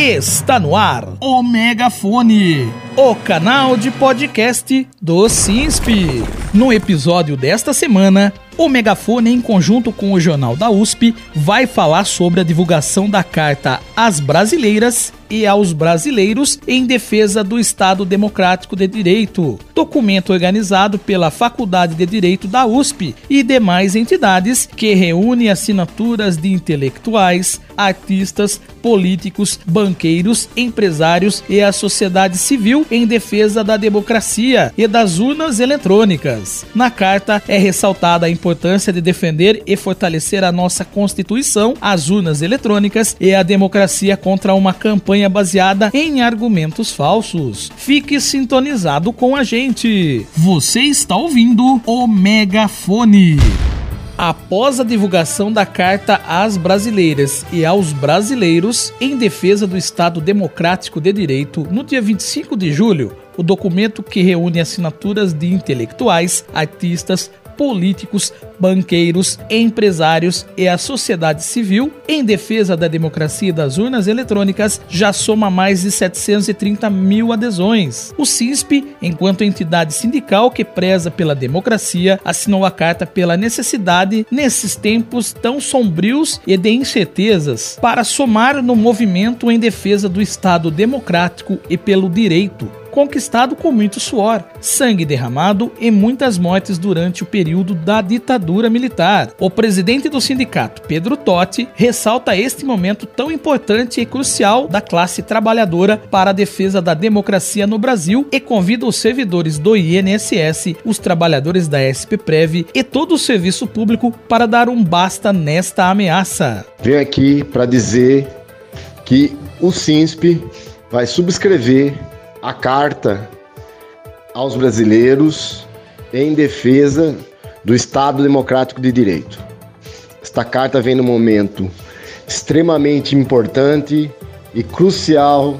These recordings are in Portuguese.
Está no ar o Megafone, o canal de podcast do SINSP. No episódio desta semana, o Megafone, em conjunto com o Jornal da USP, vai falar sobre a divulgação da Carta às Brasileiras e aos Brasileiros em defesa do Estado Democrático de Direito, documento organizado pela Faculdade de Direito da USP e demais entidades que reúne assinaturas de intelectuais, artistas, políticos, banqueiros, empresários e a sociedade civil em defesa da democracia e das urnas eletrônicas. Na carta é ressaltada a importância de defender e fortalecer a nossa Constituição, as urnas eletrônicas e a democracia contra uma campanha baseada em argumentos falsos. Fique sintonizado com a gente. Você está ouvindo o Megafone. Após a divulgação da Carta às Brasileiras e aos Brasileiros em defesa do Estado Democrático de Direito, no dia 25 de julho, o documento que reúne assinaturas de intelectuais, artistas, políticos, banqueiros, empresários e a sociedade civil em defesa da democracia e das urnas eletrônicas já soma mais de 730 mil adesões. O CISP, enquanto entidade sindical que preza pela democracia, assinou a carta pela necessidade, nesses tempos tão sombrios e de incertezas, para somar no movimento em defesa do Estado democrático e pelo direito conquistado com muito suor, sangue derramado e muitas mortes durante o período da ditadura militar. O presidente do sindicato, Pedro Totti, ressalta este momento tão importante e crucial da classe trabalhadora para a defesa da democracia no Brasil e convida os servidores do INSS, os trabalhadores da SPPrev e todo o serviço público para dar um basta nesta ameaça. Venho aqui para dizer que o SINSP vai subscrever a carta aos brasileiros em defesa do Estado Democrático de Direito. Esta carta vem no momento extremamente importante e crucial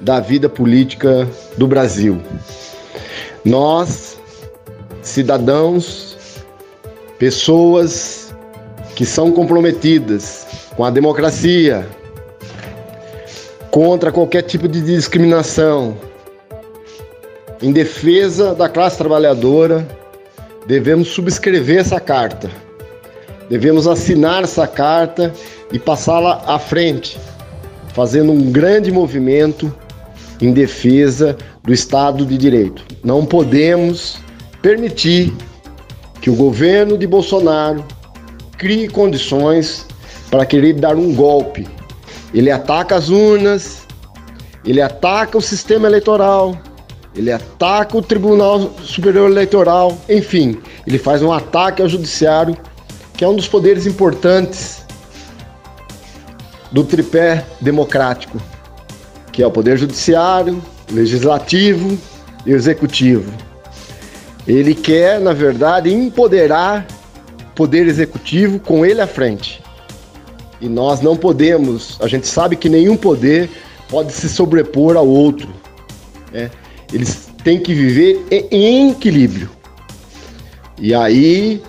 da vida política do Brasil. Nós, cidadãos, pessoas que são comprometidas com a democracia, contra qualquer tipo de discriminação, em defesa da classe trabalhadora, devemos subscrever essa carta. Devemos assinar essa carta e passá-la à frente, fazendo um grande movimento em defesa do Estado de Direito. Não podemos permitir que o governo de Bolsonaro crie condições para querer dar um golpe. Ele ataca as urnas, ele ataca o sistema eleitoral, ele ataca o Tribunal Superior Eleitoral, enfim, ele faz um ataque ao Judiciário, que é um dos poderes importantes do tripé democrático, que é o Poder Judiciário, Legislativo e Executivo. Ele quer, na verdade, empoderar o Poder Executivo com ele à frente. E nós não podemos, a gente sabe que nenhum poder pode se sobrepor ao outro. Né? Eles têm que viver em equilíbrio. E aí,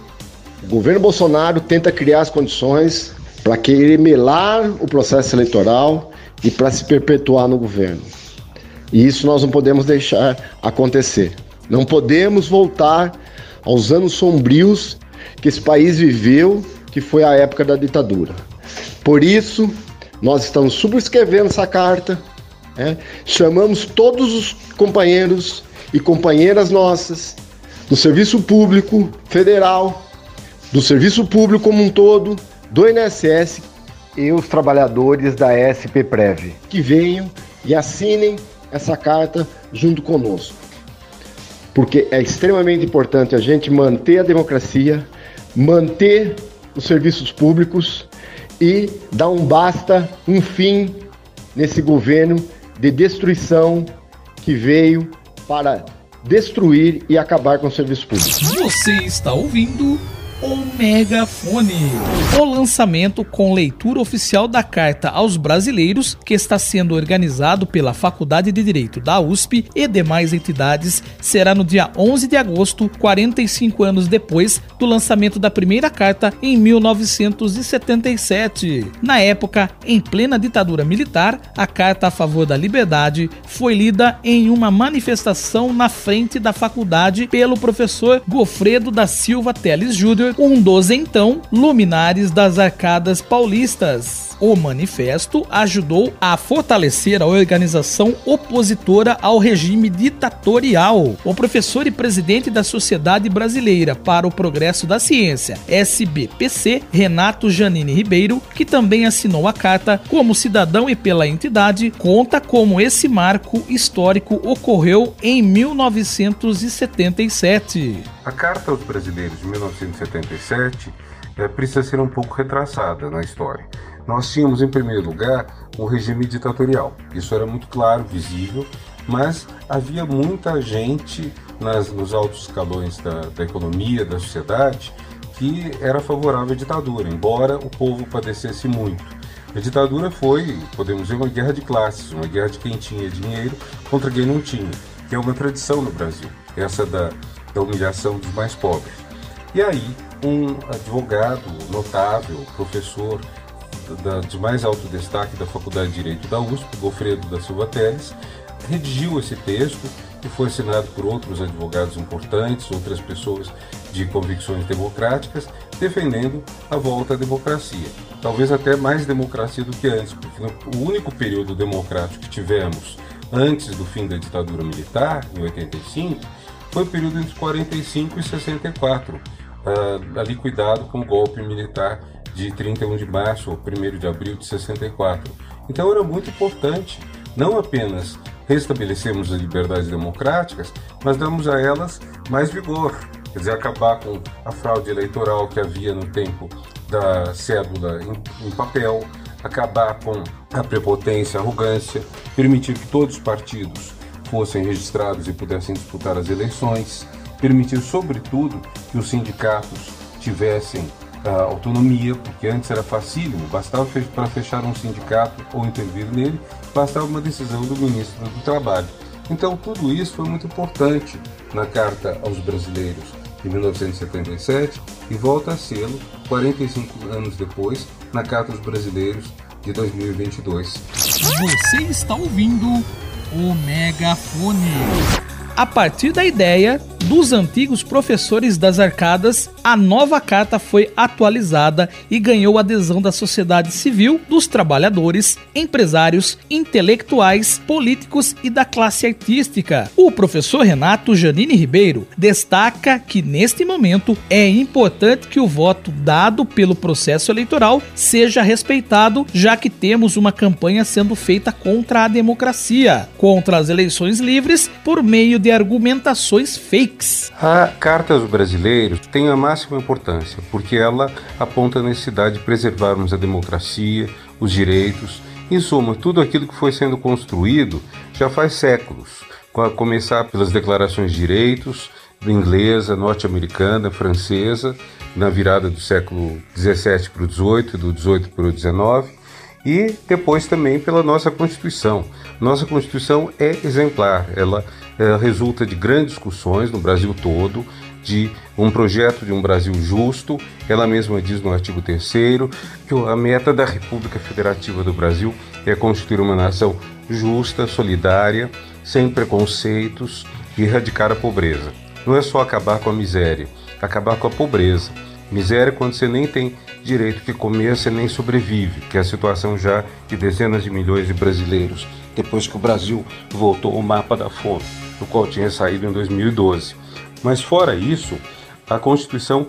o governo Bolsonaro tenta criar as condições para querer melar o processo eleitoral e para se perpetuar no governo. E isso nós não podemos deixar acontecer. Não podemos voltar aos anos sombrios que esse país viveu, que foi a época da ditadura. Por isso, nós estamos subscrevendo essa carta é? Chamamos todos os companheiros e companheiras nossas do Serviço Público Federal, do Serviço Público como um todo, do INSS e os trabalhadores da SPPrev que venham e assinem essa carta junto conosco. Porque é extremamente importante a gente manter a democracia, manter os serviços públicos e dar um basta, um fim nesse governo de destruição que veio para destruir e acabar com o serviço público. Você está ouvindo o megafone. O lançamento com leitura oficial da carta aos brasileiros, que está sendo organizado pela Faculdade de Direito da USP e demais entidades, será no dia 11 de agosto, 45 anos depois do lançamento da primeira carta em 1977. Na época, em plena ditadura militar, a carta a favor da liberdade foi lida em uma manifestação na frente da faculdade pelo professor Gofredo da Silva Teles Júnior um dos então luminares das arcadas paulistas. O manifesto ajudou a fortalecer a organização opositora ao regime ditatorial. O professor e presidente da Sociedade Brasileira para o Progresso da Ciência, SBPC, Renato Janine Ribeiro, que também assinou a carta como cidadão e pela entidade, conta como esse marco histórico ocorreu em 1977. A Carta aos Brasileiros de 1977 é, precisa ser um pouco retraçada na história. Nós tínhamos, em primeiro lugar, um regime ditatorial. Isso era muito claro, visível, mas havia muita gente nas, nos altos escalões da, da economia, da sociedade, que era favorável à ditadura, embora o povo padecesse muito. A ditadura foi, podemos dizer, uma guerra de classes, uma guerra de quem tinha dinheiro contra quem não tinha, que é uma tradição no Brasil, essa da, da humilhação dos mais pobres. E aí, um advogado notável, professor da, de mais alto destaque da Faculdade de Direito da USP, Gofredo da Silva Teles, redigiu esse texto que foi assinado por outros advogados importantes, outras pessoas de convicções democráticas, defendendo a volta à democracia. Talvez até mais democracia do que antes, porque o único período democrático que tivemos antes do fim da ditadura militar, em 85, foi o período entre 45 e 64, uh, ali cuidado com o golpe militar de 31 de março ou 1 de abril de 64. Então era muito importante não apenas restabelecermos as liberdades democráticas, mas damos a elas mais vigor, quer dizer, acabar com a fraude eleitoral que havia no tempo da cédula em, em papel, acabar com a prepotência, a arrogância, permitir que todos os partidos fossem registrados e pudessem disputar as eleições, permitir, sobretudo, que os sindicatos tivessem a autonomia, porque antes era facílimo, bastava para fechar um sindicato ou intervir nele, bastava uma decisão do ministro do Trabalho. Então, tudo isso foi muito importante na Carta aos Brasileiros de 1977 e volta a sê-lo 45 anos depois na Carta aos Brasileiros de 2022. Você está ouvindo o Megafone. A partir da ideia dos antigos professores das arcadas, a nova carta foi atualizada e ganhou adesão da sociedade civil, dos trabalhadores, empresários, intelectuais, políticos e da classe artística. O professor Renato Janine Ribeiro destaca que neste momento é importante que o voto dado pelo processo eleitoral seja respeitado, já que temos uma campanha sendo feita contra a democracia, contra as eleições livres por meio de argumentações fake a Carta aos Brasileiros tem a máxima importância porque ela aponta a necessidade de preservarmos a democracia, os direitos, em suma, tudo aquilo que foi sendo construído já faz séculos, a começar pelas declarações de direitos inglesa, norte-americana, francesa, na virada do século 17 para o 18 do 18 para o 19 e depois também pela nossa Constituição. Nossa Constituição é exemplar, ela é, resulta de grandes discussões no Brasil todo, de um projeto de um Brasil justo. Ela mesma diz no artigo 3 que a meta da República Federativa do Brasil é constituir uma nação justa, solidária, sem preconceitos e erradicar a pobreza. Não é só acabar com a miséria, acabar com a pobreza. Miséria é quando você nem tem direito que comer, você nem sobrevive, que é a situação já de dezenas de milhões de brasileiros depois que o Brasil voltou ao mapa da fome, do qual tinha saído em 2012. Mas fora isso, a Constituição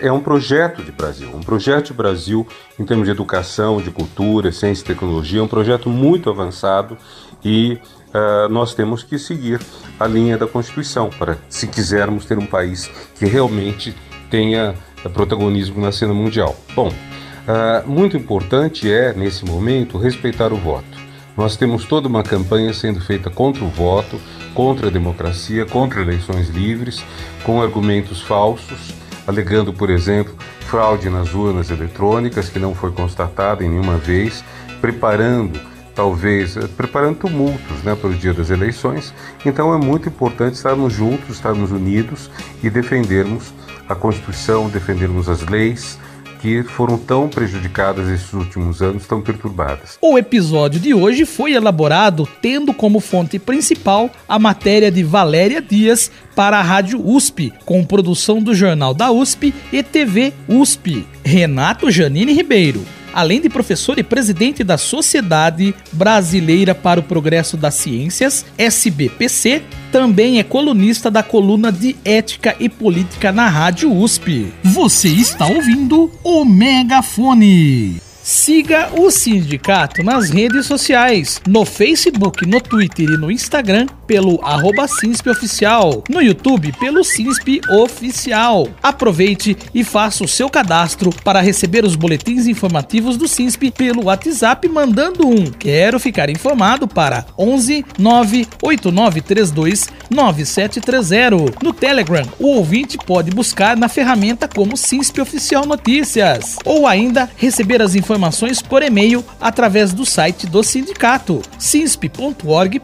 é um projeto de Brasil, um projeto de Brasil em termos de educação, de cultura, ciência e tecnologia, um projeto muito avançado e uh, nós temos que seguir a linha da Constituição para, se quisermos ter um país que realmente tenha protagonismo na cena mundial. Bom, uh, muito importante é, nesse momento, respeitar o voto. Nós temos toda uma campanha sendo feita contra o voto, contra a democracia, contra eleições livres, com argumentos falsos, alegando, por exemplo, fraude nas urnas eletrônicas, que não foi constatada em nenhuma vez, preparando talvez eh, preparando tumultos né, para o dia das eleições. Então é muito importante estarmos juntos, estarmos unidos e defendermos a Constituição, defendermos as leis, que foram tão prejudicadas esses últimos anos, tão perturbadas. O episódio de hoje foi elaborado tendo como fonte principal a matéria de Valéria Dias para a Rádio USP, com produção do Jornal da USP e TV USP. Renato Janine Ribeiro além de professor e presidente da Sociedade Brasileira para o Progresso das Ciências, SBPC, também é colunista da coluna de Ética e Política na Rádio USP. Você está ouvindo o Megafone. Siga o sindicato nas redes sociais, no Facebook, no Twitter e no Instagram pelo arroba Oficial, no YouTube pelo Sinsp Oficial. Aproveite e faça o seu cadastro para receber os boletins informativos do Sinsp pelo WhatsApp mandando um Quero ficar informado para 11 98932 9730. No Telegram, o ouvinte pode buscar na ferramenta como Sinsp Oficial Notícias ou ainda receber as informações informações por e-mail através do site do sindicato, cinsp.org.br.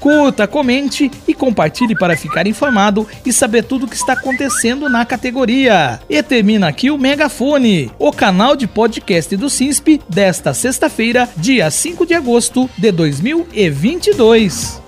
Curta, comente e compartilhe para ficar informado e saber tudo o que está acontecendo na categoria. E termina aqui o Megafone, o canal de podcast do CINSP desta sexta-feira, dia 5 de agosto de 2022.